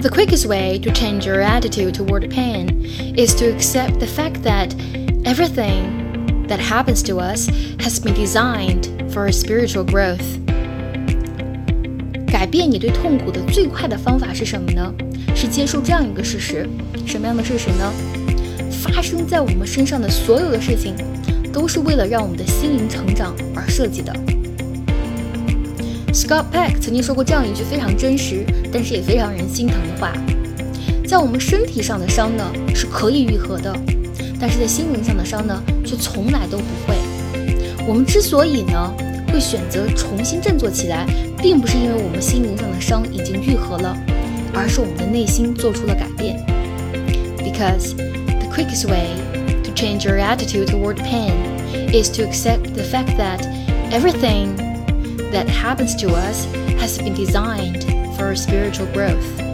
The quickest way to change your attitude toward pain is to accept the fact that everything that happens to us has been designed for a spiritual growth. 改变你对痛苦的最快的方法是什么呢？是接受这样一个事实。什么样的事实呢？发生在我们身上的所有的事情，都是为了让我们的心灵成长而设计的。 Scott Peck 曾经说过这样一句非常真实，但是也非常人心疼的话：在我们身体上的伤呢是可以愈合的，但是在心灵上的伤呢却从来都不会。我们之所以呢会选择重新振作起来，并不是因为我们心灵上的伤已经愈合了，而是我们的内心做出了改变。Because the quickest way to change your attitude toward pain is to accept the fact that everything that happens to us has been designed for spiritual growth.